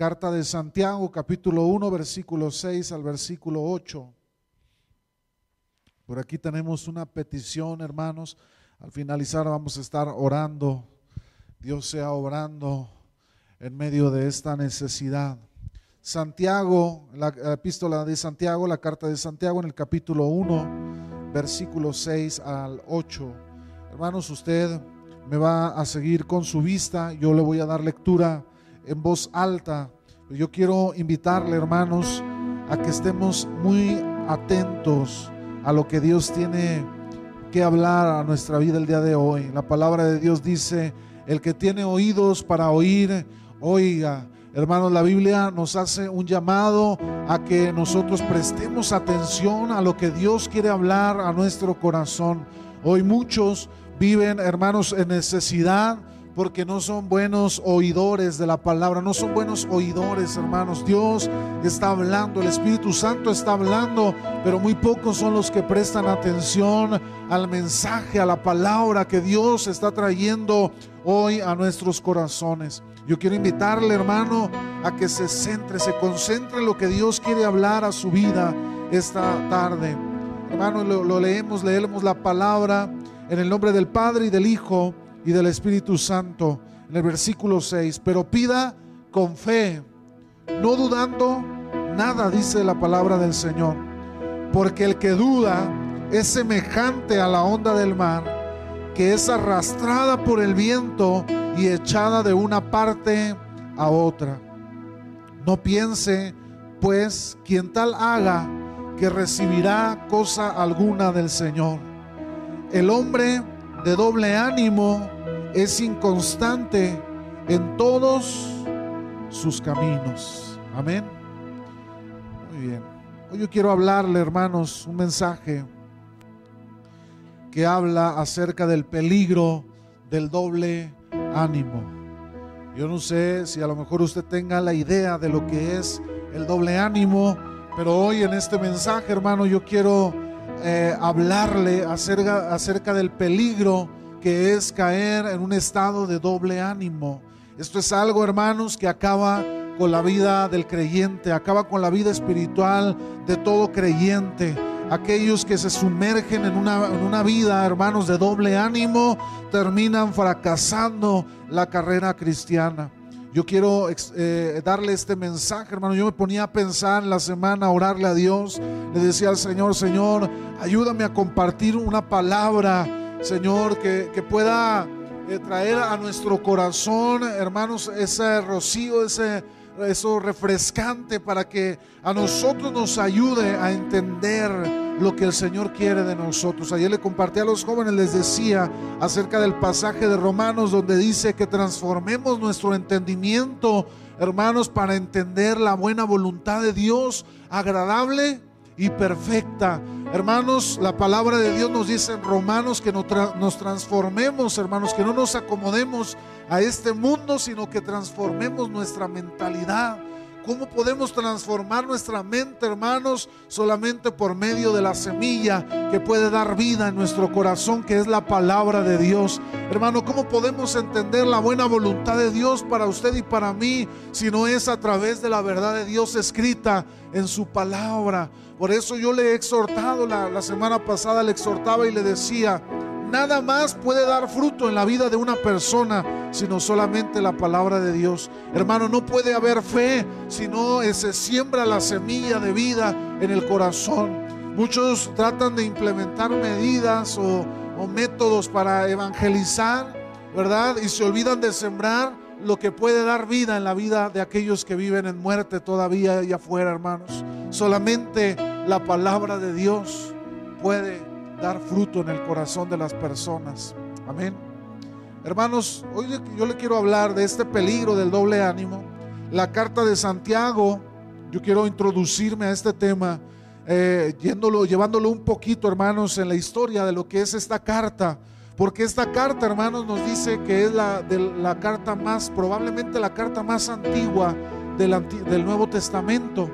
Carta de Santiago, capítulo 1, versículo 6 al versículo 8. Por aquí tenemos una petición, hermanos. Al finalizar vamos a estar orando. Dios sea obrando en medio de esta necesidad. Santiago, la epístola de Santiago, la carta de Santiago en el capítulo 1, versículo 6 al 8. Hermanos, usted me va a seguir con su vista, yo le voy a dar lectura en voz alta. Yo quiero invitarle, hermanos, a que estemos muy atentos a lo que Dios tiene que hablar a nuestra vida el día de hoy. La palabra de Dios dice, el que tiene oídos para oír, oiga. Hermanos, la Biblia nos hace un llamado a que nosotros prestemos atención a lo que Dios quiere hablar a nuestro corazón. Hoy muchos viven, hermanos, en necesidad porque no son buenos oidores de la palabra, no son buenos oidores, hermanos. Dios está hablando, el Espíritu Santo está hablando, pero muy pocos son los que prestan atención al mensaje, a la palabra que Dios está trayendo hoy a nuestros corazones. Yo quiero invitarle, hermano, a que se centre, se concentre en lo que Dios quiere hablar a su vida esta tarde. Hermano, lo, lo leemos, leemos la palabra en el nombre del Padre y del Hijo y del Espíritu Santo. En el versículo 6, pero pida con fe, no dudando nada, dice la palabra del Señor. Porque el que duda es semejante a la onda del mar, que es arrastrada por el viento y echada de una parte a otra. No piense, pues, quien tal haga, que recibirá cosa alguna del Señor. El hombre de doble ánimo es inconstante en todos sus caminos. Amén. Muy bien. Hoy yo quiero hablarle, hermanos, un mensaje que habla acerca del peligro del doble ánimo. Yo no sé si a lo mejor usted tenga la idea de lo que es el doble ánimo, pero hoy en este mensaje, hermano, yo quiero eh, hablarle acerca, acerca del peligro que es caer en un estado de doble ánimo. Esto es algo, hermanos, que acaba con la vida del creyente, acaba con la vida espiritual de todo creyente. Aquellos que se sumergen en una, en una vida, hermanos, de doble ánimo, terminan fracasando la carrera cristiana. Yo quiero eh, darle este mensaje, hermano. Yo me ponía a pensar en la semana, a orarle a Dios. Le decía al Señor, Señor, ayúdame a compartir una palabra, Señor, que, que pueda eh, traer a nuestro corazón, hermanos, ese rocío, ese eso refrescante para que a nosotros nos ayude a entender lo que el Señor quiere de nosotros. Ayer le compartí a los jóvenes, les decía acerca del pasaje de Romanos donde dice que transformemos nuestro entendimiento, hermanos, para entender la buena voluntad de Dios, agradable y perfecta. Hermanos, la palabra de Dios nos dice en Romanos que nos transformemos, hermanos, que no nos acomodemos a este mundo, sino que transformemos nuestra mentalidad. ¿Cómo podemos transformar nuestra mente, hermanos? Solamente por medio de la semilla que puede dar vida en nuestro corazón, que es la palabra de Dios. Hermano, ¿cómo podemos entender la buena voluntad de Dios para usted y para mí si no es a través de la verdad de Dios escrita en su palabra? Por eso yo le he exhortado, la, la semana pasada le exhortaba y le decía, Nada más puede dar fruto en la vida de una persona sino solamente la palabra de Dios. Hermano, no puede haber fe si no se siembra la semilla de vida en el corazón. Muchos tratan de implementar medidas o, o métodos para evangelizar, ¿verdad? Y se olvidan de sembrar lo que puede dar vida en la vida de aquellos que viven en muerte todavía allá afuera, hermanos. Solamente la palabra de Dios puede dar fruto en el corazón de las personas. Amén. Hermanos, hoy yo le quiero hablar de este peligro del doble ánimo. La carta de Santiago, yo quiero introducirme a este tema, eh, llevándolo un poquito, hermanos, en la historia de lo que es esta carta. Porque esta carta, hermanos, nos dice que es la, carta más, probablemente la carta más antigua del Nuevo Testamento.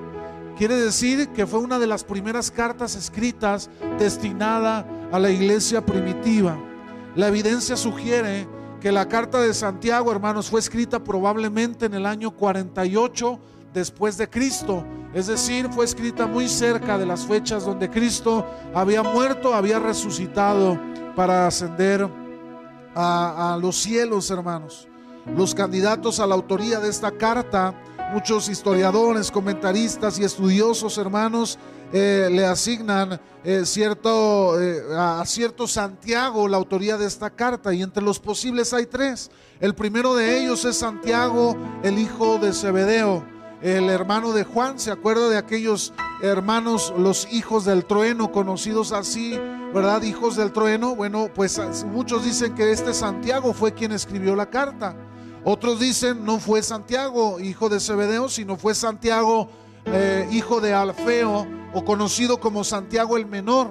Quiere decir que fue una de las primeras cartas escritas destinada a la iglesia primitiva. La evidencia sugiere que la carta de Santiago, hermanos, fue escrita probablemente en el año 48 después de Cristo. Es decir, fue escrita muy cerca de las fechas donde Cristo había muerto, había resucitado para ascender a, a los cielos, hermanos. Los candidatos a la autoría de esta carta, muchos historiadores, comentaristas y estudiosos, hermanos, eh, le asignan eh, cierto, eh, a cierto Santiago la autoría de esta carta y entre los posibles hay tres. El primero de ellos es Santiago, el hijo de Zebedeo, el hermano de Juan. ¿Se acuerda de aquellos hermanos, los hijos del trueno, conocidos así, verdad? Hijos del trueno. Bueno, pues muchos dicen que este Santiago fue quien escribió la carta. Otros dicen no fue Santiago, hijo de Zebedeo, sino fue Santiago, hijo de Alfeo o conocido como Santiago el Menor.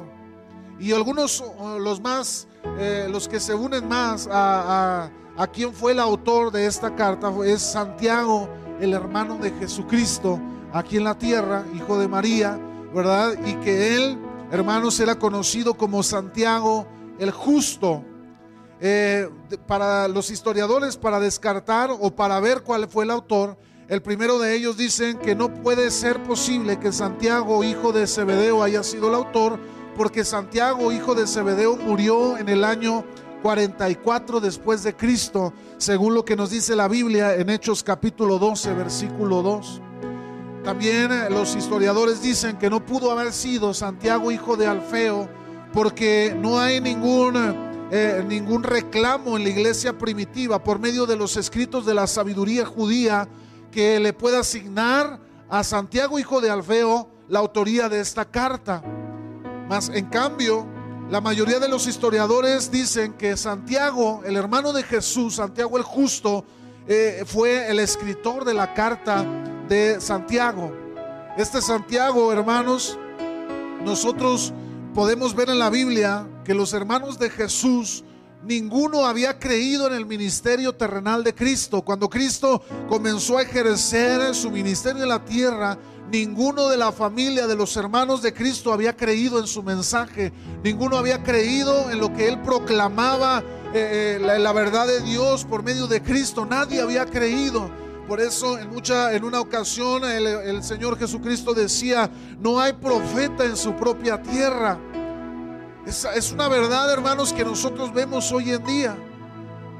Y algunos, los más, eh, los que se unen más a, a, quien fue el autor de esta carta, es Santiago, el hermano de Jesucristo, aquí en la tierra, hijo de María, ¿verdad? Y que él, hermanos, era conocido como Santiago el Justo. Eh, para los historiadores, para descartar o para ver cuál fue el autor, el primero de ellos dicen que no puede ser posible que Santiago, hijo de Zebedeo, haya sido el autor, porque Santiago, hijo de Zebedeo, murió en el año 44 después de Cristo, según lo que nos dice la Biblia en Hechos capítulo 12, versículo 2. También eh, los historiadores dicen que no pudo haber sido Santiago, hijo de Alfeo, porque no hay ningún, eh, ningún reclamo en la iglesia primitiva por medio de los escritos de la sabiduría judía que le pueda asignar a Santiago, hijo de Alfeo, la autoría de esta carta. Mas, en cambio, la mayoría de los historiadores dicen que Santiago, el hermano de Jesús, Santiago el justo, eh, fue el escritor de la carta de Santiago. Este Santiago, hermanos, nosotros podemos ver en la Biblia que los hermanos de Jesús ninguno había creído en el ministerio terrenal de Cristo. Cuando Cristo comenzó a ejercer su ministerio en la tierra, ninguno de la familia de los hermanos de Cristo había creído en su mensaje. Ninguno había creído en lo que él proclamaba, eh, eh, la, verdad de Dios por medio de Cristo. Nadie había creído. Por eso en, mucha, en una ocasión el, el Señor Jesucristo decía, no hay profeta en su propia tierra. Es, una verdad, hermanos, que nosotros vemos hoy en día.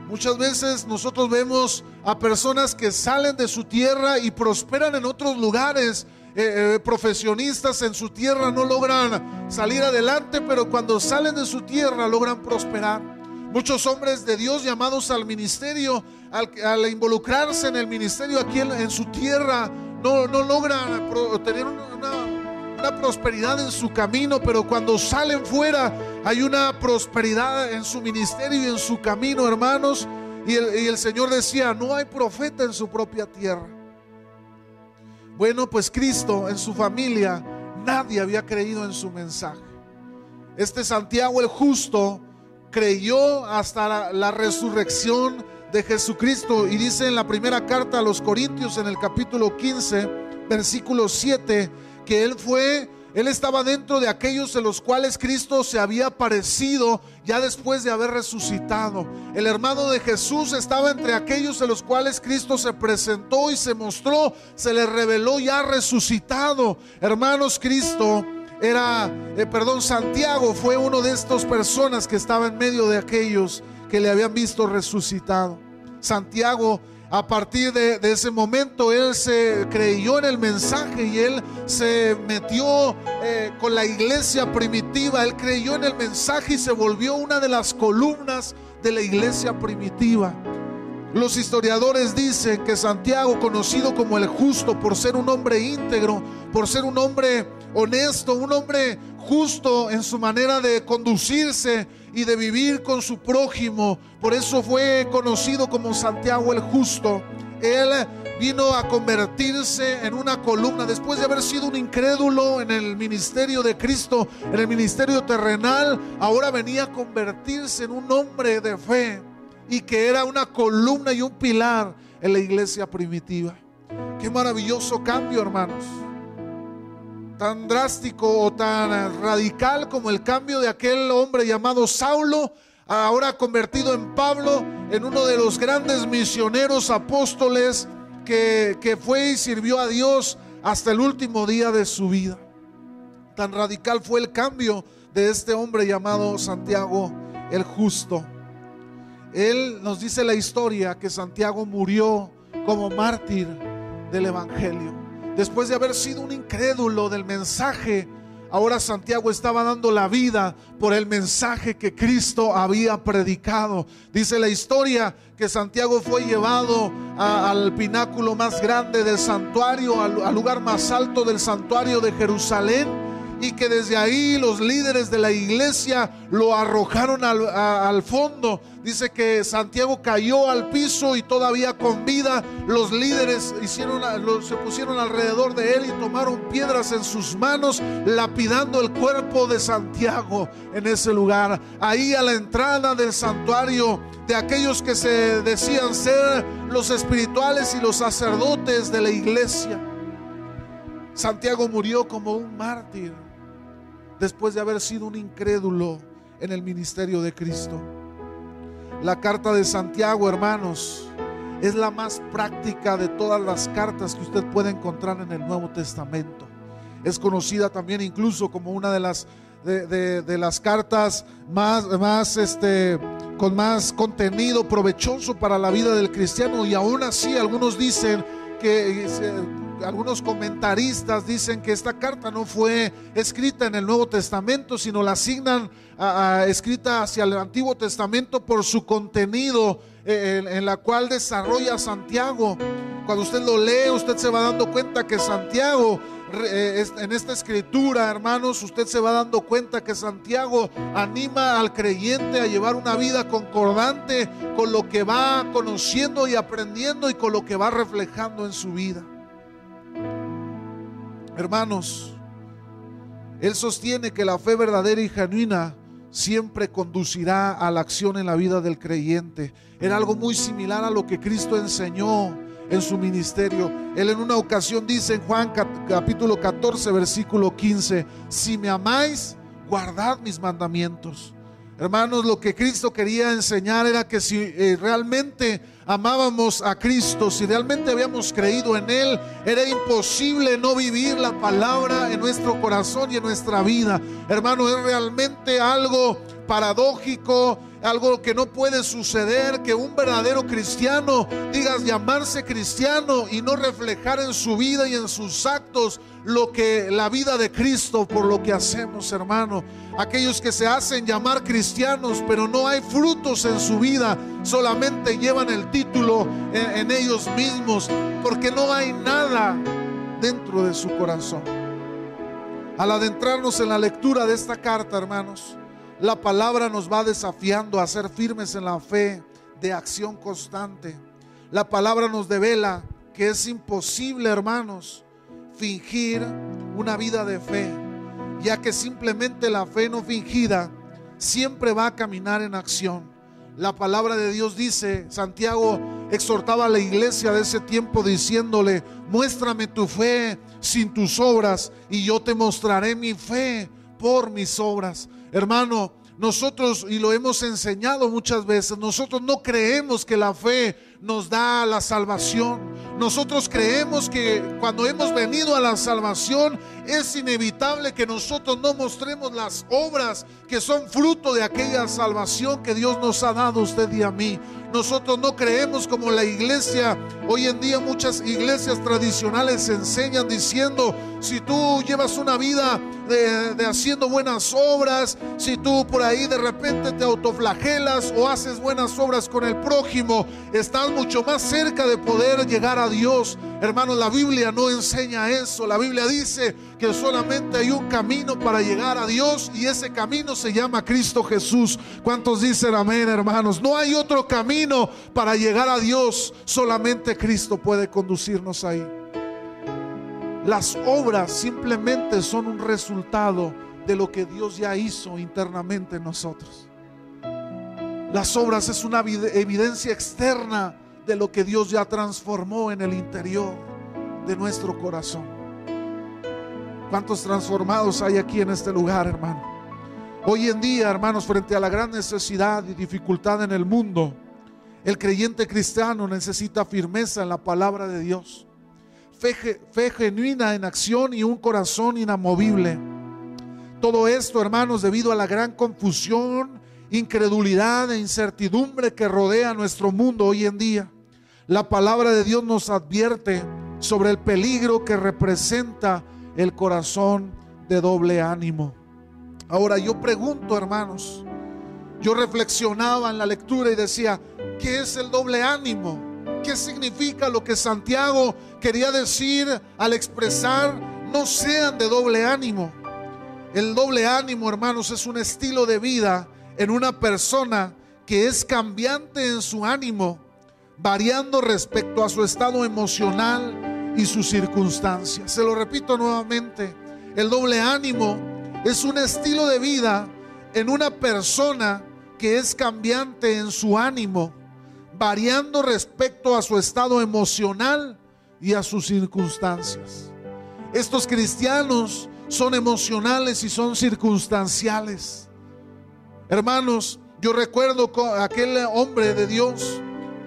Muchas veces nosotros vemos a personas que salen de su tierra y prosperan en otros lugares. Eh, eh, profesionistas en su tierra no logran salir adelante, pero cuando salen de su tierra logran prosperar. Muchos hombres de Dios llamados al ministerio, al, involucrarse en el ministerio aquí en, su tierra, no, no logran tener una prosperidad en su camino, pero cuando salen fuera hay una prosperidad en su ministerio y en su camino, hermanos. Y el, y el Señor decía, no hay profeta en su propia tierra. Bueno, pues Cristo en su familia, nadie había creído en su mensaje. Este Santiago el justo creyó hasta la, resurrección de Jesucristo. Y dice en la primera carta a los Corintios, en el capítulo 15, versículo 7, que él fue, él estaba dentro de aquellos de los cuales Cristo se había aparecido ya después de haber resucitado. El hermano de Jesús estaba entre aquellos de los cuales Cristo se presentó y se mostró, se le reveló ya resucitado. Hermanos, Cristo era, eh, perdón, Santiago fue uno de estas personas que estaba en medio de aquellos que le habían visto resucitado. Santiago a partir de, ese momento él se creyó en el mensaje y él se metió eh, con la iglesia primitiva, él creyó en el mensaje y se volvió una de las columnas de la iglesia primitiva. Los historiadores dicen que Santiago, conocido como el justo por ser un hombre íntegro, por ser un hombre honesto, un hombre justo en su manera de conducirse y de vivir con su prójimo, por eso fue conocido como Santiago el justo. Él vino a convertirse en una columna después de haber sido un incrédulo en el ministerio de Cristo, en el ministerio terrenal, ahora venía a convertirse en un hombre de fe y que era una columna y un pilar en la iglesia primitiva. Qué maravilloso cambio, hermanos. Tan drástico o tan radical como el cambio de aquel hombre llamado Saulo, ahora convertido en Pablo, en uno de los grandes misioneros apóstoles que, que fue y sirvió a Dios hasta el último día de su vida. Tan radical fue el cambio de este hombre llamado Santiago el Justo. Él nos dice la historia que Santiago murió como mártir del Evangelio. Después de haber sido un incrédulo del mensaje, ahora Santiago estaba dando la vida por el mensaje que Cristo había predicado. Dice la historia que Santiago fue llevado al pináculo más grande del santuario, al lugar más alto del santuario de Jerusalén y que desde ahí los líderes de la iglesia lo arrojaron al, fondo. Dice que Santiago cayó al piso y todavía con vida los líderes hicieron, se pusieron alrededor de él y tomaron piedras en sus manos, lapidando el cuerpo de Santiago en ese lugar. Ahí a la entrada del santuario de aquellos que se decían ser los espirituales y los sacerdotes de la iglesia. Santiago murió como un mártir después de haber sido un incrédulo en el ministerio de Cristo. La carta de Santiago, hermanos, es la más práctica de todas las cartas que usted puede encontrar en el Nuevo Testamento. Es conocida también incluso como una de las, de, las cartas más, más este, con más contenido provechoso para la vida del cristiano y aún así algunos dicen que algunos comentaristas dicen que esta carta no fue escrita en el Nuevo Testamento, sino la asignan a, escrita hacia el Antiguo Testamento por su contenido eh, en, la cual desarrolla Santiago. Cuando usted lo lee, usted se va dando cuenta que Santiago eh, en esta escritura, hermanos, usted se va dando cuenta que Santiago anima al creyente a llevar una vida concordante con lo que va conociendo y aprendiendo y con lo que va reflejando en su vida. Hermanos, Él sostiene que la fe verdadera y genuina siempre conducirá a la acción en la vida del creyente. Era algo muy similar a lo que Cristo enseñó en su ministerio. Él en una ocasión dice en Juan capítulo 14, versículo 15, si me amáis, guardad mis mandamientos. Hermanos, lo que Cristo quería enseñar era que si eh, realmente amábamos a Cristo, si realmente habíamos creído en Él, era imposible no vivir la palabra en nuestro corazón y en nuestra vida. Hermano, es realmente algo paradójico, algo que no puede suceder, que un verdadero cristiano digas llamarse cristiano y no reflejar en su vida y en sus actos lo que la vida de Cristo por lo que hacemos, hermano. Aquellos que se hacen llamar cristianos, pero no hay frutos en su vida, solamente llevan el título en, ellos mismos, porque no hay nada dentro de su corazón. Al adentrarnos en la lectura de esta carta, hermanos, la palabra nos va desafiando a ser firmes en la fe de acción constante. La palabra nos devela que es imposible, hermanos, fingir una vida de fe, ya que simplemente la fe no fingida siempre va a caminar en acción. La palabra de Dios dice, Santiago exhortaba a la iglesia de ese tiempo diciéndole, muéstrame tu fe sin tus obras y yo te mostraré mi fe por mis obras. Hermano, nosotros, y lo hemos enseñado muchas veces, nosotros no creemos que la fe nos da la salvación. Nosotros creemos que cuando hemos venido a la salvación es inevitable que nosotros no mostremos las obras que son fruto de aquella salvación que Dios nos ha dado a usted y a mí. Nosotros no creemos como la iglesia, hoy en día muchas iglesias tradicionales enseñan diciendo, si tú llevas una vida de, haciendo buenas obras, si tú por ahí de repente te autoflagelas o haces buenas obras con el prójimo, estás mucho más cerca de poder llegar a Dios. Hermanos, la Biblia no enseña eso. La Biblia dice que solamente hay un camino para llegar a Dios y ese camino se llama Cristo Jesús. ¿Cuántos dicen amén, hermanos? No hay otro camino para llegar a Dios. Solamente Cristo puede conducirnos ahí. Las obras simplemente son un resultado de lo que Dios ya hizo internamente en nosotros. Las obras es una evidencia externa de lo que Dios ya transformó en el interior de nuestro corazón. ¿Cuántos transformados hay aquí en este lugar, hermano? Hoy en día, hermanos, frente a la gran necesidad y dificultad en el mundo, El creyente cristiano necesita firmeza en la palabra de Dios, fe, fe genuina en acción y un corazón inamovible. Todo esto, hermanos, debido a la gran confusión, incredulidad e incertidumbre que rodea nuestro mundo hoy en día. La palabra de Dios nos advierte sobre el peligro que representa el corazón de doble ánimo. Ahora yo pregunto, hermanos, yo reflexionaba en la lectura y decía, ¿qué es el doble ánimo? ¿Qué significa lo que Santiago quería decir al expresar no sean de doble ánimo? El doble ánimo, hermanos, es un estilo de vida en una persona que es cambiante en su ánimo, variando respecto a su estado emocional y sus circunstancias. Se lo repito nuevamente, el doble ánimo es un estilo de vida en una persona que es cambiante en su ánimo, variando respecto a su estado emocional y a sus circunstancias. Estos cristianos son emocionales y son circunstanciales. Hermanos, yo recuerdo aquel hombre de Dios,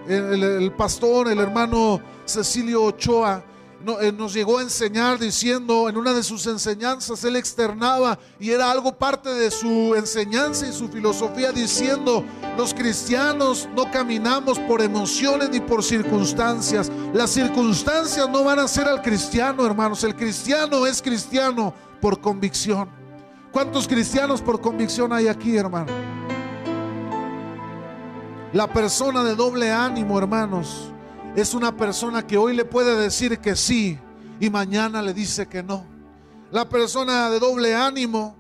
el, el pastor, el hermano Cecilio Ochoa, nos llegó a enseñar diciendo en una de sus enseñanzas, él externaba y era algo parte de su enseñanza y su filosofía diciendo, los cristianos no caminamos por emociones ni por circunstancias. Las circunstancias no van a ser al cristiano, hermanos. El cristiano es cristiano por convicción. ¿Cuántos cristianos por convicción hay aquí, hermano? La persona de doble ánimo, hermanos es una persona que hoy le puede decir que sí y mañana le dice que no. La persona de doble ánimo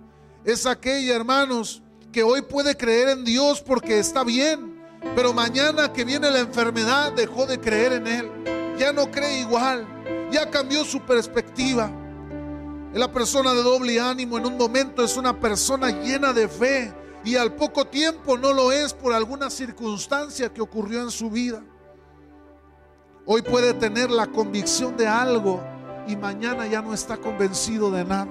es aquella, hermanos, que hoy puede creer en Dios porque está bien, pero mañana que viene la enfermedad dejó de creer en Él. Ya no cree igual, ya cambió su perspectiva. La persona de doble ánimo en un momento es una persona llena de fe y al poco tiempo no lo es por alguna circunstancia que ocurrió en su vida. Hoy puede tener la convicción de algo y mañana ya no está convencido de nada.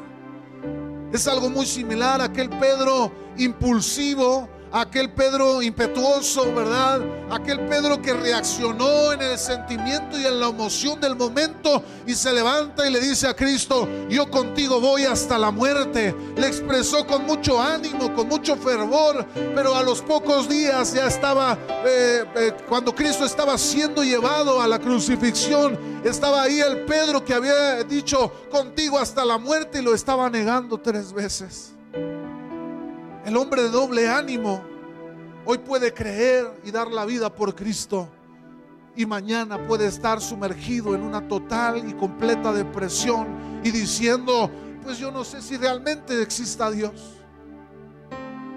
Es algo muy similar a aquel Pedro impulsivo aquel Pedro impetuoso, ¿verdad? Aquel Pedro que reaccionó en el sentimiento y en la emoción del momento y se levanta y le dice a Cristo, yo contigo voy hasta la muerte. Le expresó con mucho ánimo, con mucho fervor, pero a los pocos días ya estaba, eh, eh, cuando Cristo estaba siendo llevado a la crucifixión, estaba ahí el Pedro que había dicho contigo hasta la muerte y lo estaba negando tres veces. El hombre de doble ánimo hoy puede creer y dar la vida por Cristo y mañana puede estar sumergido en una total y completa depresión y diciendo, pues yo no sé si realmente exista Dios.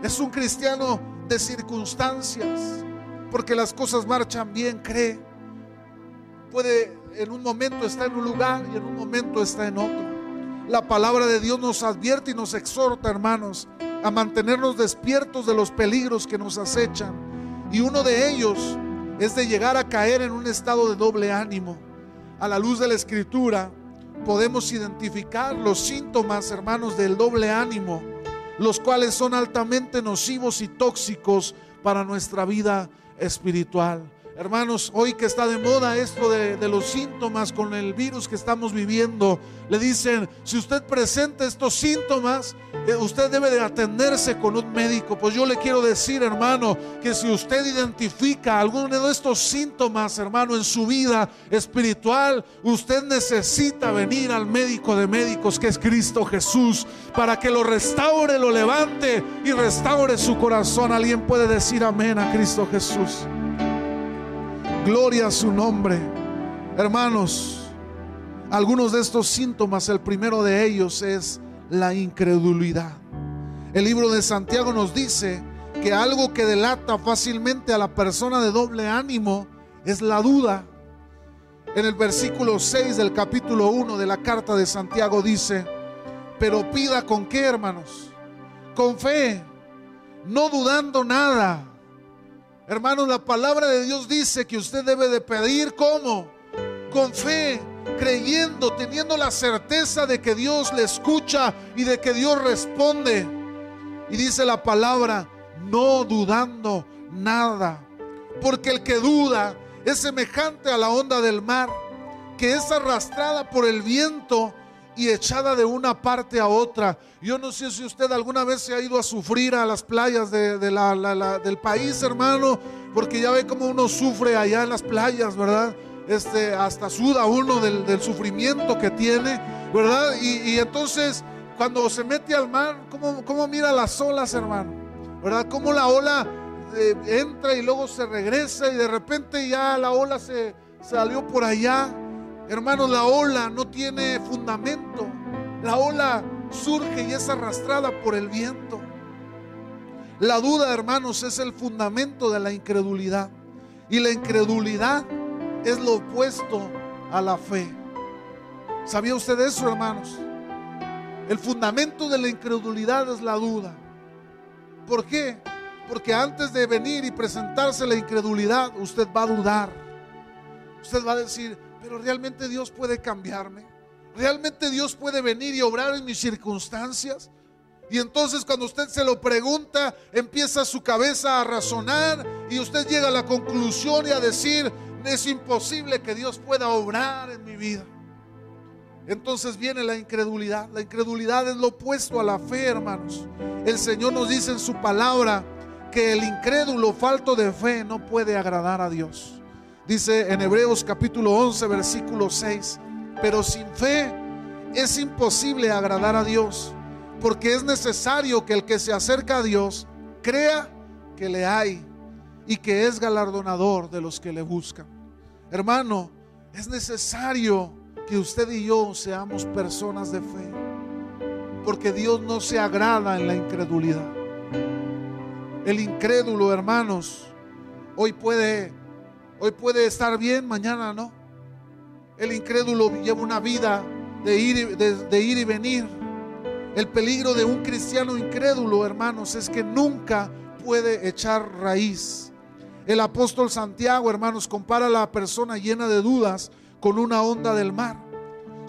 Es un cristiano de circunstancias, porque las cosas marchan bien, cree. Puede en un momento estar en un lugar y en un momento está en otro. La palabra de Dios nos advierte y nos exhorta, hermanos, a mantenernos despiertos de los peligros que nos acechan. Y uno de ellos es de llegar a caer en un estado de doble ánimo. A la luz de la escritura podemos identificar los síntomas, hermanos, del doble ánimo, los cuales son altamente nocivos y tóxicos para nuestra vida espiritual. Hermanos, hoy que está de moda esto de, los síntomas con el virus que estamos viviendo, le dicen, si usted presenta estos síntomas, eh, usted debe de atenderse con un médico. Pues yo le quiero decir, hermano, que si usted identifica alguno de estos síntomas, hermano, en su vida espiritual, usted necesita venir al médico de médicos, que es Cristo Jesús, para que lo restaure, lo levante y restaure su corazón. Alguien puede decir amén a Cristo Jesús. Gloria a su nombre. Hermanos, algunos de estos síntomas, el primero de ellos es la incredulidad. El libro de Santiago nos dice que algo que delata fácilmente a la persona de doble ánimo es la duda. En el versículo 6 del capítulo 1 de la carta de Santiago dice, pero pida con qué, hermanos? Con fe, no dudando nada Hermanos, la palabra de Dios dice que usted debe de pedir como con fe, creyendo, teniendo la certeza de que Dios le escucha y de que Dios responde. Y dice la palabra, no dudando nada. porque el que duda es semejante a la onda del mar, que es arrastrada por el viento y echada de una parte a otra. Yo no sé si usted alguna vez se ha ido a sufrir a las playas de, del país, hermano, porque ya ve cómo uno sufre allá en las playas, ¿verdad? Este, hasta suda uno del, sufrimiento que tiene, ¿verdad? Y, entonces, cuando se mete al mar, ¿cómo, cómo mira las olas, hermano? ¿Verdad? Cómo la ola eh, entra y luego se regresa y de repente ya la ola se salió por allá. Hermanos, la ola no tiene fundamento. La ola surge y es arrastrada por el viento. La duda, hermanos, es el fundamento de la incredulidad. Y la incredulidad es lo opuesto a la fe. ¿Sabía usted eso, hermanos? El fundamento de la incredulidad es la duda. ¿Por qué? Porque antes de venir y presentarse la incredulidad, usted va a dudar. Usted va a decir, pero realmente Dios puede cambiarme. Realmente Dios puede venir y obrar en mis circunstancias. Y entonces cuando usted se lo pregunta, empieza su cabeza a razonar y usted llega a la conclusión y a decir, es imposible que Dios pueda obrar en mi vida. Entonces viene la incredulidad. La incredulidad es lo opuesto a la fe, hermanos. El Señor nos dice en su palabra, que el incrédulo falto de fe no puede agradar a Dios. Dice en Hebreos capítulo 11, versículo 6, pero sin fe es imposible agradar a Dios, porque es necesario que el que se acerca a Dios crea que le hay y que es galardonador de los que le buscan. Hermano, es necesario que usted y yo seamos personas de fe, porque Dios no se agrada en la incredulidad. El incrédulo, hermanos, hoy puede, hoy puede estar bien, mañana no. El incrédulo lleva una vida de ir, de ir y venir. El peligro de un cristiano incrédulo, hermanos, es que nunca puede echar raíz. El apóstol Santiago, hermanos, compara a la persona llena de dudas con una onda del mar.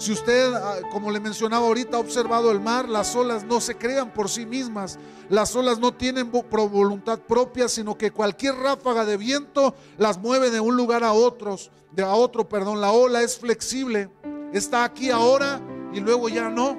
Si usted, ah, como le mencionaba ahorita, ha observado el mar, las olas no se crean por sí mismas. Las olas no tienen voluntad propia, sino que cualquier ráfaga de viento las mueve de un lugar a otros, de a otro, perdón. La ola es flexible. Está aquí ahora y luego ya no.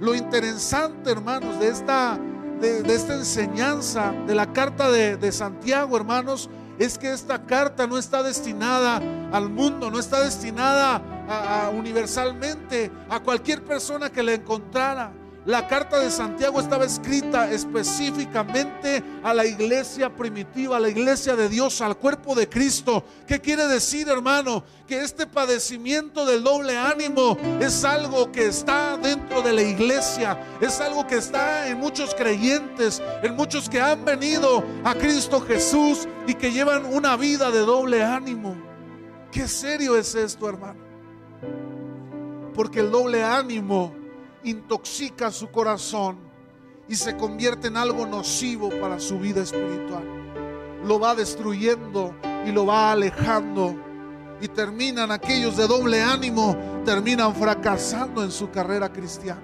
Lo interesante, hermanos, de esta, de, esta enseñanza, de la carta de Santiago, hermanos, es que esta carta no está destinada al mundo, no está destinada universalmente a cualquier persona que la encontrara. La carta de Santiago estaba escrita específicamente a la iglesia primitiva, a la iglesia de Dios, al cuerpo de Cristo. ¿Qué quiere decir, hermano? Que este padecimiento del doble ánimo es algo que está dentro de la iglesia, es algo que está en muchos creyentes, en muchos que han venido a Cristo Jesús y que llevan una vida de doble ánimo. Qué serio es esto, hermano. Porque el doble ánimo intoxica su corazón y se convierte en algo nocivo para su vida espiritual. Lo va destruyendo y lo va alejando. Y terminan aquellos de doble ánimo, terminan fracasando en su carrera cristiana.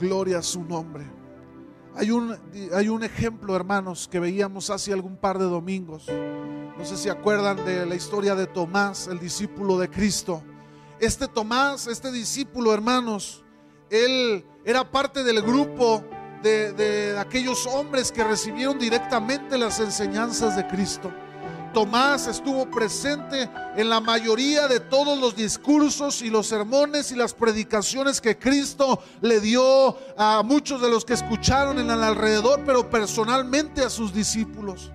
Gloria a su nombre. Hay un, hay un ejemplo, hermanos, que veíamos hace algún par de domingos. No sé si acuerdan de la historia de Tomás, el discípulo de Cristo. Este Tomás, este discípulo, hermanos, él era parte del grupo de, de aquellos hombres que recibieron directamente las enseñanzas de Cristo. Tomás estuvo presente en la mayoría de todos los discursos y los sermones y las predicaciones que Cristo le dio a muchos de los que escucharon en el alrededor, pero personalmente a sus discípulos.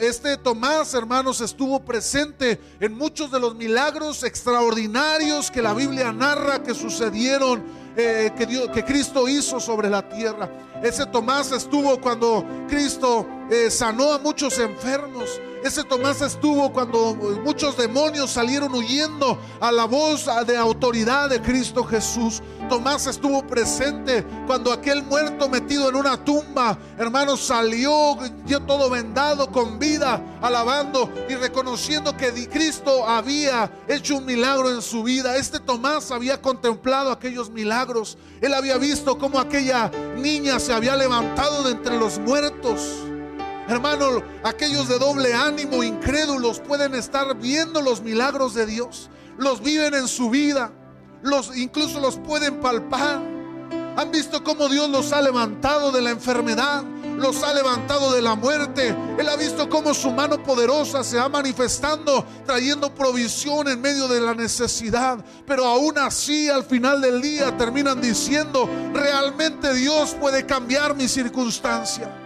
Este Tomás, hermanos, estuvo presente en muchos de los milagros extraordinarios que la Biblia narra que sucedieron, eh, que, Dios, que Cristo hizo sobre la tierra. Ese Tomás estuvo cuando Cristo eh, sanó a muchos enfermos Ese Tomás estuvo cuando muchos demonios salieron huyendo a la voz de autoridad de Cristo Jesús. Tomás estuvo presente cuando aquel muerto metido en una tumba, hermanos, salió ya todo vendado con vida, alabando y reconociendo que Cristo había hecho un milagro en su vida. Este Tomás había contemplado aquellos milagros. Él había visto cómo aquella niña se había levantado de entre los muertos. Hermano, aquellos de doble ánimo, incrédulos, pueden estar viendo los milagros de Dios. Los viven en su vida. Los incluso los pueden palpar. Han visto cómo Dios los ha levantado de la enfermedad, los ha levantado de la muerte. Él ha visto cómo su mano poderosa se ha manifestando, trayendo provisión en medio de la necesidad. Pero aún así, al final del día, terminan diciendo, realmente Dios puede cambiar mi circunstancia.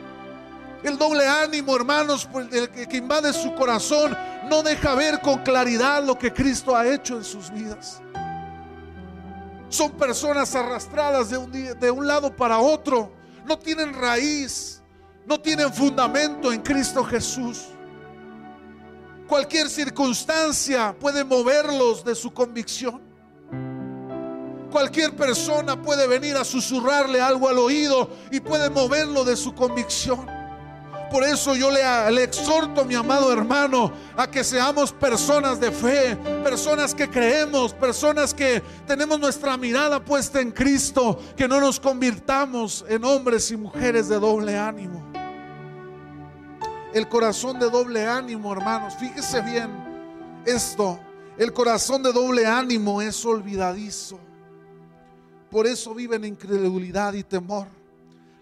El doble ánimo, hermanos, el que invade su corazón, no deja ver con claridad lo que Cristo ha hecho en sus vidas. Son personas arrastradas de un, de un lado para otro. No tienen raíz, no tienen fundamento en Cristo Jesús. Cualquier circunstancia puede moverlos de su convicción. Cualquier persona puede venir a susurrarle algo al oído y puede moverlo de su convicción. Por eso yo le, exhorto, mi amado hermano, a que seamos personas de fe, personas que creemos, personas que tenemos nuestra mirada puesta en Cristo, que no nos convirtamos en hombres y mujeres de doble ánimo. El corazón de doble ánimo, hermanos, fíjese bien esto, el corazón de doble ánimo es olvidadizo. Por eso viven en incredulidad y temor.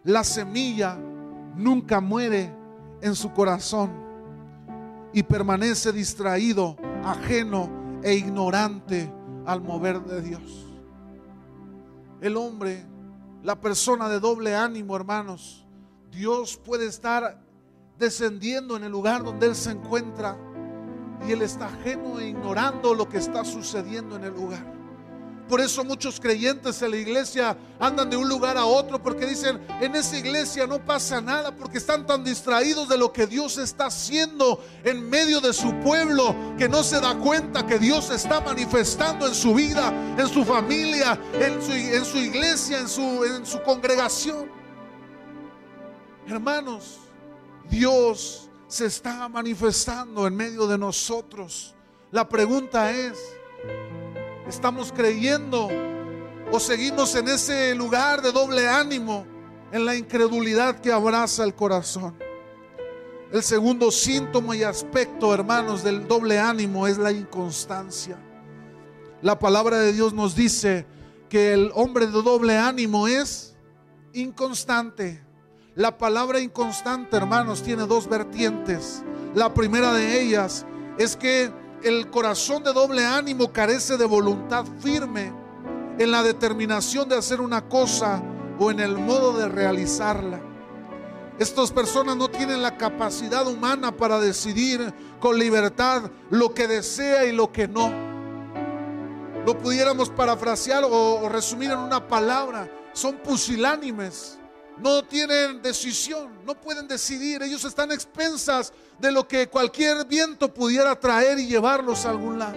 La semilla nunca muere en su corazón y permanece distraído, ajeno e ignorante al mover de Dios. El hombre, la persona de doble ánimo, hermanos, Dios puede estar descendiendo en el lugar donde Él se encuentra y Él está ajeno e ignorando lo que está sucediendo en el lugar. Por eso muchos creyentes en la iglesia andan de un lugar a otro porque dicen, en esa iglesia no pasa nada porque están tan distraídos de lo que Dios está haciendo en medio de su pueblo que no se da cuenta que Dios está manifestando en su vida, en su familia, en su, iglesia, en su congregación. Hermanos, Dios se está manifestando en medio de nosotros. La pregunta es, estamos creyendo o seguimos en ese lugar de doble ánimo, en la incredulidad que abraza el corazón. El segundo síntoma y aspecto, hermanos, del doble ánimo es la inconstancia. La palabra de Dios nos dice que el hombre de doble ánimo es inconstante. La palabra inconstante, hermanos, tiene dos vertientes. La primera de ellas es que el corazón de doble ánimo carece de voluntad firme en la determinación de hacer una cosa o en el modo de realizarla. Estas personas no tienen la capacidad humana para decidir con libertad lo que desea y lo que no. Lo pudiéramos parafrasear o, resumir en una palabra. Son pusilánimes no tienen decisión, no pueden decidir. Ellos están expensas de lo que cualquier viento pudiera traer y llevarlos a algún lado.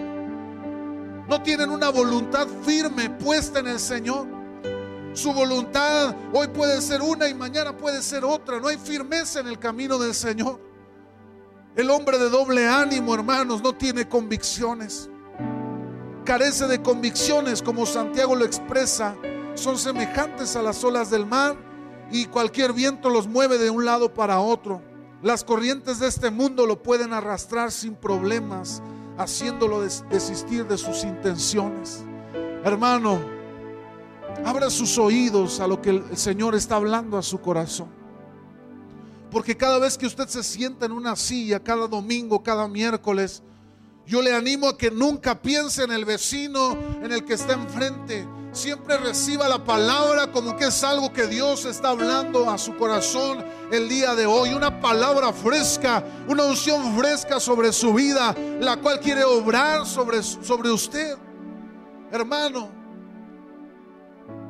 No tienen una voluntad firme puesta en el Señor. Su voluntad hoy puede ser una y mañana puede ser otra. No hay firmeza en el camino del Señor. El hombre de doble ánimo, hermanos, no tiene convicciones. Carece de convicciones, como Santiago lo expresa. Son semejantes a las olas del mar y cualquier viento los mueve de un lado para otro. Las corrientes de este mundo lo pueden arrastrar sin problemas, haciéndolo desistir de sus intenciones. Hermano, abra sus oídos a lo que el Señor está hablando a su corazón. Porque cada vez que usted se sienta en una silla, cada domingo, cada miércoles, yo le animo a que nunca piense en el vecino, en el que está enfrente, siempre reciba la palabra como que es algo que Dios está hablando a su corazón el día de hoy. Una palabra fresca, una unción fresca sobre su vida, la cual quiere obrar sobre, sobre usted. Hermano,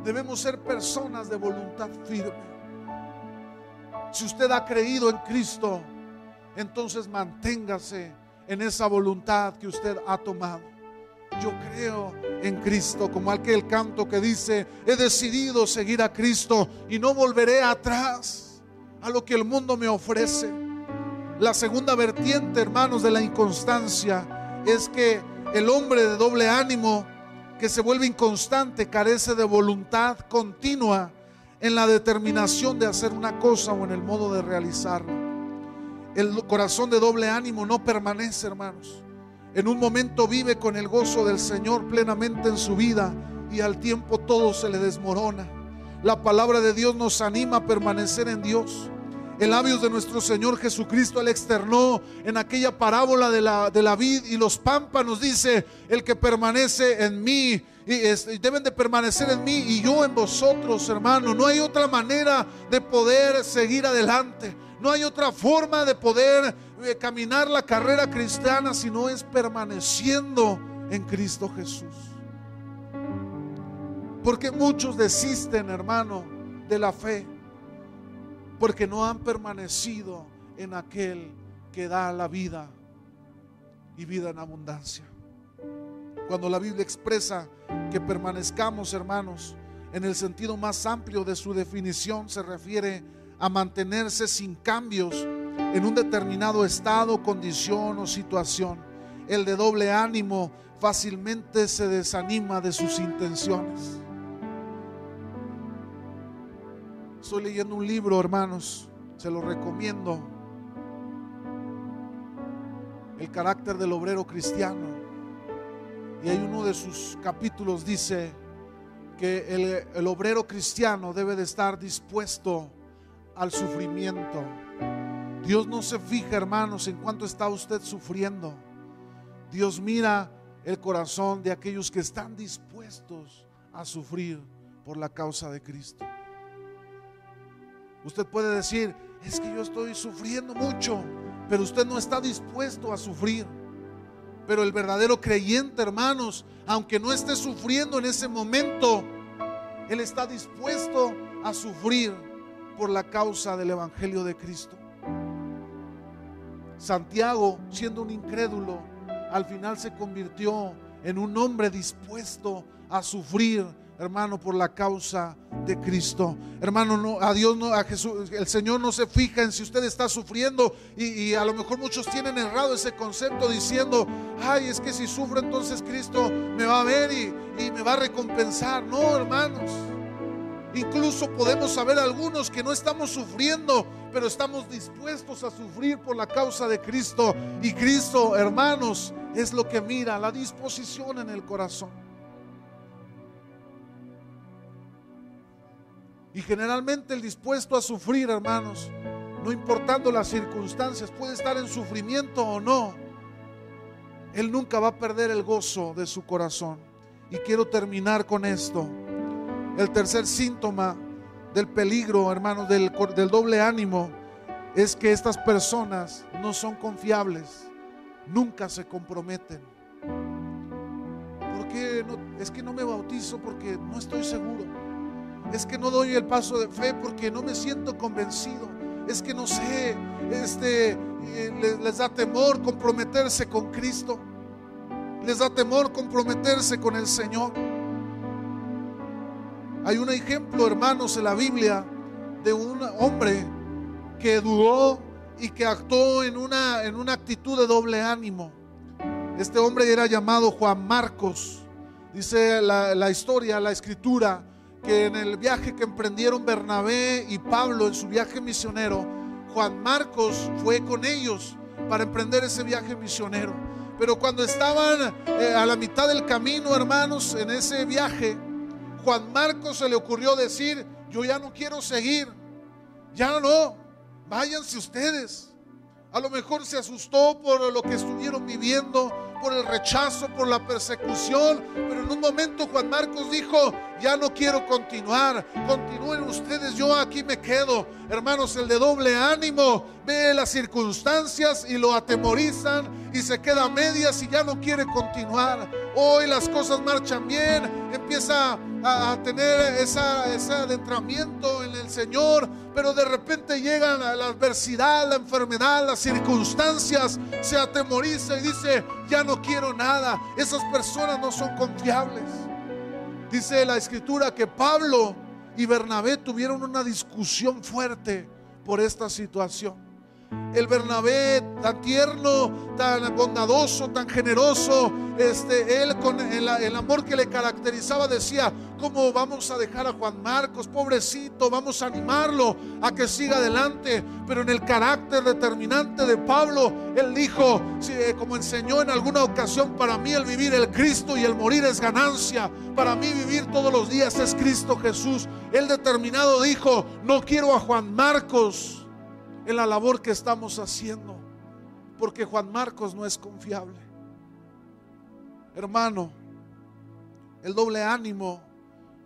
debemos ser personas de voluntad firme. Si usted ha creído en Cristo, entonces manténgase en esa voluntad que usted ha tomado. Yo creo en Cristo, como aquel canto que dice, he decidido seguir a Cristo y no volveré atrás a lo que el mundo me ofrece. La segunda vertiente, hermanos, de la inconstancia es que el hombre de doble ánimo que se vuelve inconstante carece de voluntad continua en la determinación de hacer una cosa o en el modo de realizarla. El corazón de doble ánimo no permanece, hermanos. En un momento vive con el gozo del Señor plenamente en su vida y al tiempo todo se le desmorona. La palabra de Dios nos anima a permanecer en Dios. El labios de nuestro Señor Jesucristo Él externó en aquella parábola de la, de la vid y los pámpanos. Dice, el que permanece en mí, y, deben de permanecer en mí y yo en vosotros, hermano. No hay otra manera de poder seguir adelante. No hay otra forma de poder eh, caminar la carrera cristiana si no es permaneciendo en Cristo Jesús. Porque muchos desisten, hermano, de la fe porque no han permanecido en aquel que da la vida y vida en abundancia. Cuando la Biblia expresa que permanezcamos, hermanos, en el sentido más amplio de su definición, se refiere a mantenerse sin cambios en un determinado estado, condición o situación. El de doble ánimo fácilmente se desanima de sus intenciones. Estoy leyendo un libro, hermanos, se lo recomiendo. El carácter del obrero cristiano. Y hay uno de sus capítulos dice que el, el obrero cristiano debe de estar dispuesto al sufrimiento. Dios no se fija, hermanos, en cuánto está usted sufriendo. Dios mira el corazón de aquellos que están dispuestos a sufrir por la causa de Cristo. Usted puede decir, es que yo estoy sufriendo mucho, pero usted no está dispuesto a sufrir. Pero el verdadero creyente, hermanos, aunque no esté sufriendo en ese momento, él está dispuesto a sufrir por la causa del Evangelio de Cristo. Santiago, siendo un incrédulo, al final se convirtió en un hombre dispuesto a sufrir hermano, por la causa de Cristo. Hermano, no, a Dios, no, a Jesús, el Señor no se fija en si usted está sufriendo y, a lo mejor muchos tienen errado ese concepto diciendo, ay, es que si sufro entonces Cristo me va a ver y, y me va a recompensar. No, hermanos. Incluso podemos saber algunos que no estamos sufriendo, pero estamos dispuestos a sufrir por la causa de Cristo. Y Cristo, hermanos, es lo que mira, la disposición en el corazón. Y generalmente el dispuesto a sufrir, hermanos, no importando las circunstancias, puede estar en sufrimiento o no, él nunca va a perder el gozo de su corazón. Y quiero terminar con esto. El tercer síntoma del peligro, hermanos, del, del doble ánimo, es que estas personas no son confiables, nunca se comprometen. ¿Por qué no? Es que no me bautizo porque no estoy seguro es que no doy el paso de fe porque no me siento convencido. Es que no sé, este, les, les da temor comprometerse con Cristo. Les da temor comprometerse con el Señor. Hay un ejemplo, hermanos, en la Biblia de un hombre que dudó y que actuó en una, en una actitud de doble ánimo. Este hombre era llamado Juan Marcos. Dice la, la historia, la escritura, que en el viaje que emprendieron Bernabé y Pablo en su viaje misionero, Juan Marcos fue con ellos para emprender ese viaje misionero. Pero cuando estaban eh, a la mitad del camino, hermanos, en ese viaje, Juan Marcos se le ocurrió decir, yo ya no quiero seguir, ya no, váyanse ustedes. A lo mejor se asustó por lo que estuvieron viviendo, por el rechazo, por la persecución, pero en un momento Juan Marcos dijo, ya no quiero continuar, continúen ustedes, yo aquí me quedo. Hermanos, el de doble ánimo ve las circunstancias y lo atemorizan y se queda a medias y ya no quiere continuar. Hoy las cosas marchan bien, empieza a, tener esa, ese adentramiento en el Señor, pero de repente llegan la adversidad, la enfermedad, las circunstancias, se atemoriza y dice, ya no quiero nada. Esas personas no son confiables. Dice la escritura que Pablo y Bernabé tuvieron una discusión fuerte por esta situación el Bernabé tan tierno, tan bondadoso, tan generoso, este, él con el, amor que le caracterizaba decía, ¿cómo vamos a dejar a Juan Marcos, pobrecito, vamos a animarlo a que siga adelante? Pero en el carácter determinante de Pablo, él dijo, eh, como enseñó en alguna ocasión, para mí el vivir el Cristo y el morir es ganancia, para mí vivir todos los días es Cristo Jesús. Él determinado dijo, no quiero a Juan Marcos en la labor que estamos haciendo, porque Juan Marcos no es confiable. Hermano, el doble ánimo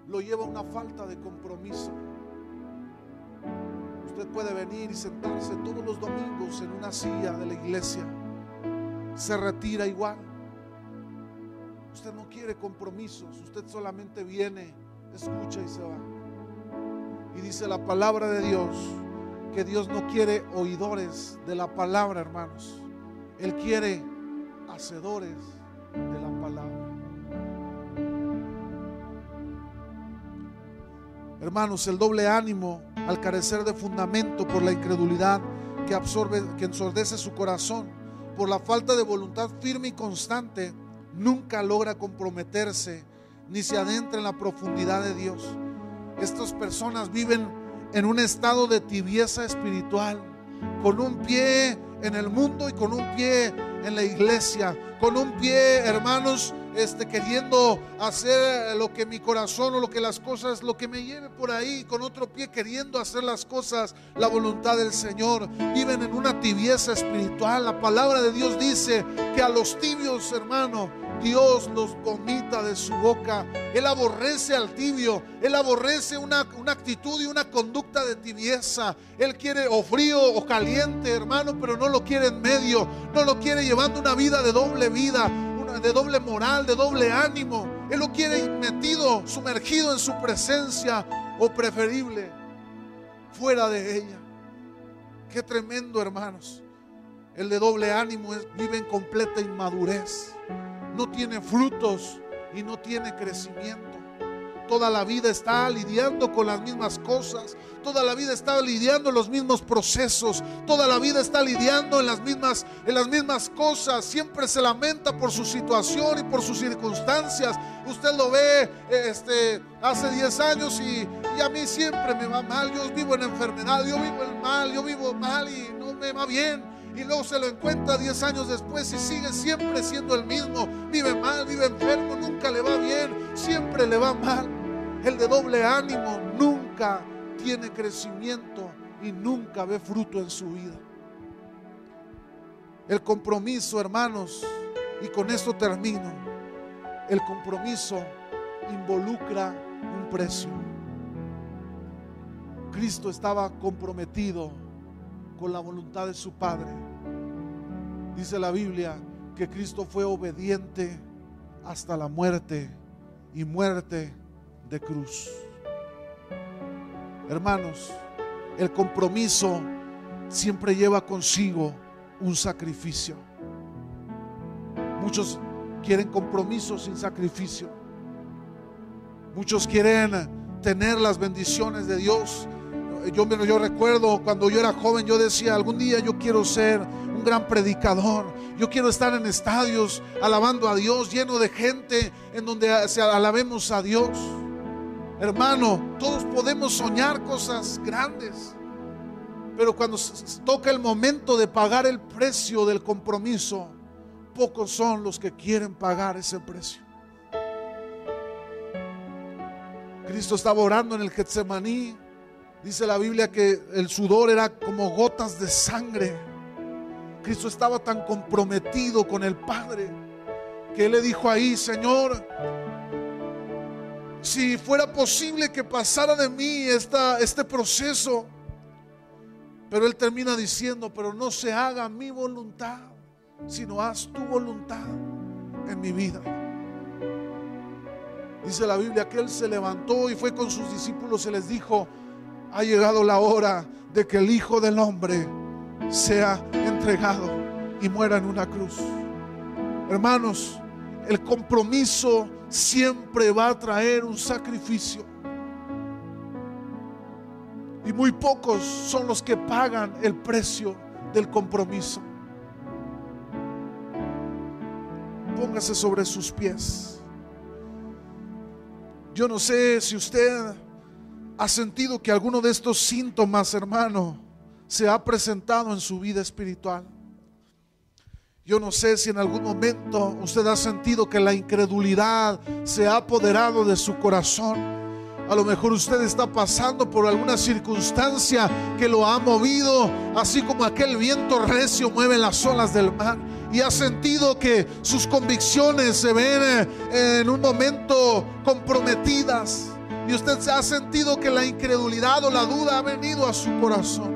lo lleva a una falta de compromiso. Usted puede venir y sentarse todos los domingos en una silla de la iglesia. Se retira igual. Usted no quiere compromisos. Usted solamente viene, escucha y se va. Y dice la palabra de Dios que Dios no quiere oidores de la palabra, hermanos. Él quiere hacedores de la palabra. Hermanos, el doble ánimo al carecer de fundamento por la incredulidad que absorbe, que ensordece su corazón, por la falta de voluntad firme y constante, nunca logra comprometerse ni se adentra en la profundidad de Dios. Estas personas viven en un estado de tibieza espiritual, con un pie en el mundo y con un pie en la iglesia, con un pie, hermanos, este, queriendo hacer lo que mi corazón o lo que las cosas, lo que me lleve por ahí, con otro pie queriendo hacer las cosas, la voluntad del Señor. Viven en una tibieza espiritual. La palabra de Dios dice que a los tibios, hermano, Dios los vomita de su boca. Él aborrece al tibio. Él aborrece una, una, actitud y una conducta de tibieza. Él quiere o frío o caliente, hermano, pero no lo quiere en medio. No lo quiere llevando una vida de doble vida, de doble moral, de doble ánimo. Él lo quiere metido, sumergido en su presencia o preferible fuera de ella. Qué tremendo, hermanos. El de doble ánimo es, vive en completa inmadurez no tiene frutos y no tiene crecimiento. Toda la vida está lidiando con las mismas cosas. Toda la vida está lidiando en los mismos procesos. Toda la vida está lidiando en las mismas, en las mismas cosas. Siempre se lamenta por su situación y por sus circunstancias. Usted lo ve este, hace 10 años y, y a mí siempre me va mal. Yo vivo en enfermedad, yo vivo en mal, yo vivo mal y no me va bien y luego se lo encuentra 10 años después y sigue siempre siendo el mismo. Vive mal, vive enfermo, nunca le va bien, siempre le va mal. El de doble ánimo nunca tiene crecimiento y nunca ve fruto en su vida. El compromiso, hermanos, y con esto termino, el compromiso involucra un precio. Cristo estaba comprometido con la voluntad de su Padre. Dice la Biblia que Cristo fue obediente hasta la muerte y muerte de cruz. Hermanos, el compromiso siempre lleva consigo un sacrificio. Muchos quieren compromiso sin sacrificio. Muchos quieren tener las bendiciones de Dios yo, recuerdo cuando yo era joven, yo decía, algún día yo quiero ser gran predicador. Yo quiero estar en estadios alabando a Dios, lleno de gente en donde se alabemos a Dios. Hermano, todos podemos soñar cosas grandes, pero cuando toca el momento de pagar el precio del compromiso, pocos son los que quieren pagar ese precio. Cristo estaba orando en el Getsemaní Dice la Biblia que el sudor era como gotas de sangre. Cristo estaba tan comprometido con el Padre que Él le dijo ahí, Señor, si fuera posible que pasara de mí esta, este proceso, pero Él termina diciendo, pero no se haga mi voluntad, sino haz tu voluntad en mi vida. Dice la Biblia que él se levantó y fue con sus discípulos y les dijo, ha llegado la hora de que el Hijo del Hombre sea entregado y muera en una cruz. Hermanos, el compromiso siempre va a traer un sacrificio. Y muy pocos son los que pagan el precio del compromiso. Póngase sobre sus pies. Yo no sé si usted ha sentido que alguno de estos síntomas, hermano, se ha presentado en su vida espiritual. Yo no sé si en algún momento usted ha sentido que la incredulidad se ha apoderado de su corazón a lo mejor usted está pasando por alguna circunstancia que lo ha movido, así como aquel viento recio mueve las olas del mar. Y ha sentido que sus convicciones se ven eh, en un momento comprometidas. Y usted se ha sentido que la incredulidad o la duda ha venido a su corazón.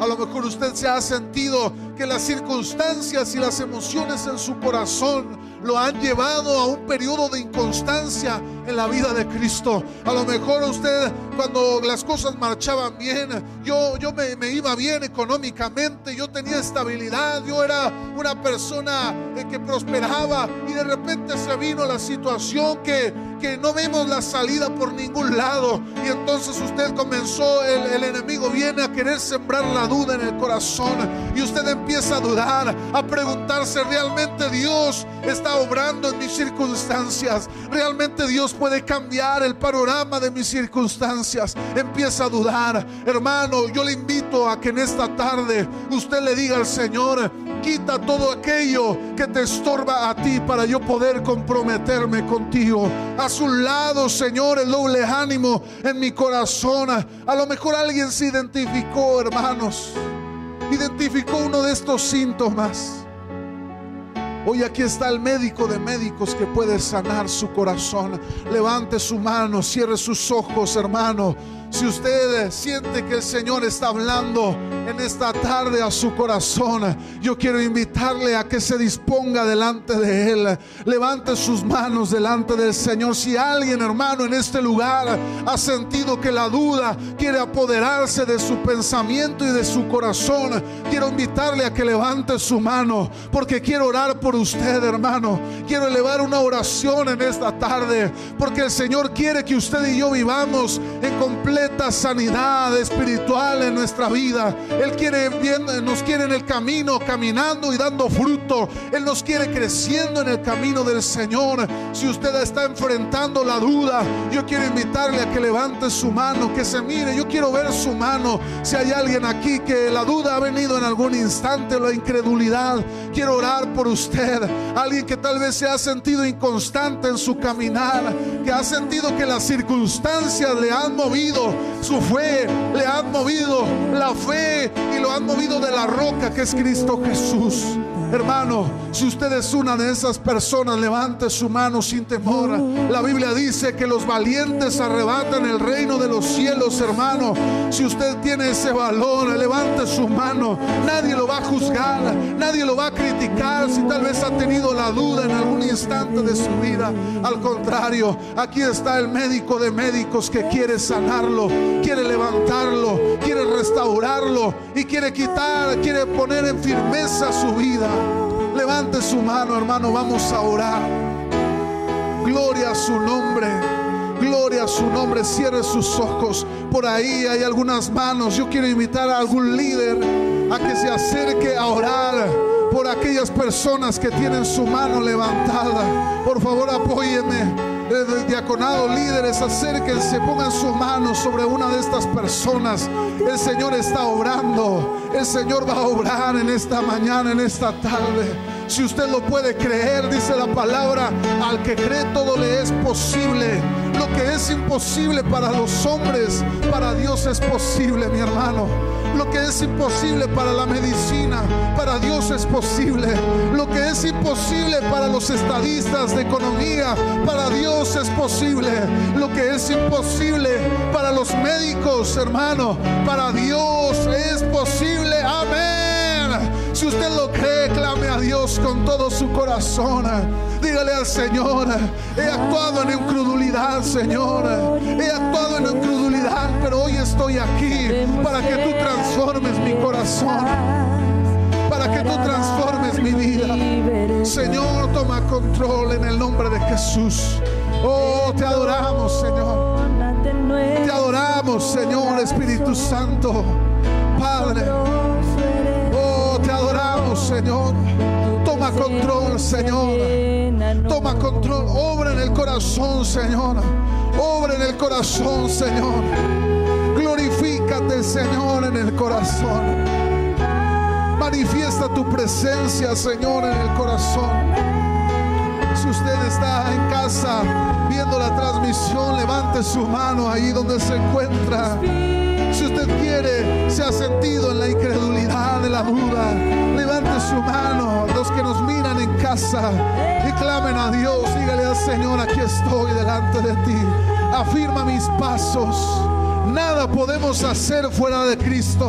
A lo mejor usted se ha sentido que las circunstancias y las emociones en su corazón lo han llevado a un periodo de inconstancia en la vida de Cristo. A lo mejor usted cuando las cosas marchaban bien, yo, yo me, iba bien económicamente, yo tenía estabilidad, yo era una persona eh, que prosperaba y de repente se vino la situación que, que no vemos la salida por ningún lado y entonces usted comenzó, el, el enemigo viene a querer sembrar la duda en el corazón y usted empieza a dudar, a preguntarse, ¿realmente Dios está obrando en mis circunstancias? ¿Realmente Dios puede cambiar el panorama de mis circunstancias? Empieza a dudar. Hermano, yo le invito a que en esta tarde usted le diga al Señor, quita todo aquello que te estorba a ti para yo poder comprometerme contigo. Haz un lado, Señor, el doble ánimo en mi corazón. A lo mejor alguien se identificó, hermanos identificó uno de estos síntomas. Hoy aquí está el médico de médicos que puede sanar su corazón. Levante su mano, cierre sus ojos, hermano. Si usted siente que el Señor está hablando en esta tarde a su corazón, yo quiero invitarle a que se disponga delante de Él. Levante sus manos delante del Señor. Si alguien, hermano, en este lugar ha sentido que la duda quiere apoderarse de su pensamiento y de su corazón, quiero invitarle a que levante su mano, porque quiero orar por usted, hermano. Quiero elevar una oración en esta tarde, porque el Señor quiere que usted y yo vivamos en completo sanidad espiritual en nuestra vida. Él quiere nos quiere en el camino, caminando y dando fruto. Él nos quiere creciendo en el camino del Señor. Si usted está enfrentando la duda, yo quiero invitarle a que levante su mano, que se mire. Yo quiero ver su mano. Si hay alguien aquí que la duda ha venido en algún instante, la incredulidad, quiero orar por usted. Alguien que tal vez se ha sentido inconstante en su caminar, que ha sentido que las circunstancias le han movido su fe, le han movido la fe y lo han movido de la roca que es Cristo Jesús. Hermano, si usted es una de esas personas, levante su mano sin temor. La Biblia dice que los valientes arrebatan el reino de los cielos, hermano. Si usted tiene ese valor, levante su mano. Nadie lo va a juzgar, nadie lo va a criticar si tal vez ha tenido la duda en algún instante de su vida. Al contrario, aquí está el médico de médicos que quiere sanarlo, quiere levantarlo, quiere restaurarlo y quiere quitar, quiere poner en firmeza su vida. Levante su mano, hermano, vamos a orar. Gloria a su nombre. Gloria a su nombre. Cierre sus ojos. Por ahí hay algunas manos. Yo quiero invitar a algún líder a que se acerque a orar por aquellas personas que tienen su mano levantada. Por favor, apóyeme del diaconado, líderes, acérquense, pongan su mano sobre una de estas personas. El Señor está obrando. El Señor va a obrar en esta mañana, en esta tarde. Si usted lo puede creer, dice la palabra, al que cree todo le es posible. Lo que es imposible para los hombres, para Dios es posible, mi hermano. Lo que es imposible para la medicina, para Dios es posible. Lo que es imposible para los estadistas de economía, para Dios es posible. Lo que es imposible para los médicos, hermano, para Dios es posible. Amén. Si usted lo cree, Dios con todo su corazón. Dígale al Señor, he actuado en incredulidad, Señor. He actuado en incredulidad, pero hoy estoy aquí para que tú transformes mi corazón. Para que tú transformes mi vida. Señor, toma control en el nombre de Jesús. Oh, te adoramos, Señor. Te adoramos, Señor Espíritu Santo. Padre. Señor. Toma control, Señor. Toma control. Obra en el corazón, Señor. Obra en el corazón, Señor. Glorifícate, Señor, en el corazón. Manifiesta tu presencia, Señor, en el corazón. Si usted está en casa viendo la transmisión, levante su mano ahí donde se encuentra. Si usted quiere, se ha sentido en la incredulidad de la duda, levante su mano. Los que nos miran en casa y clamen a Dios, dígale al Señor, aquí estoy delante de ti. Afirma mis pasos. Nada podemos hacer fuera de Cristo.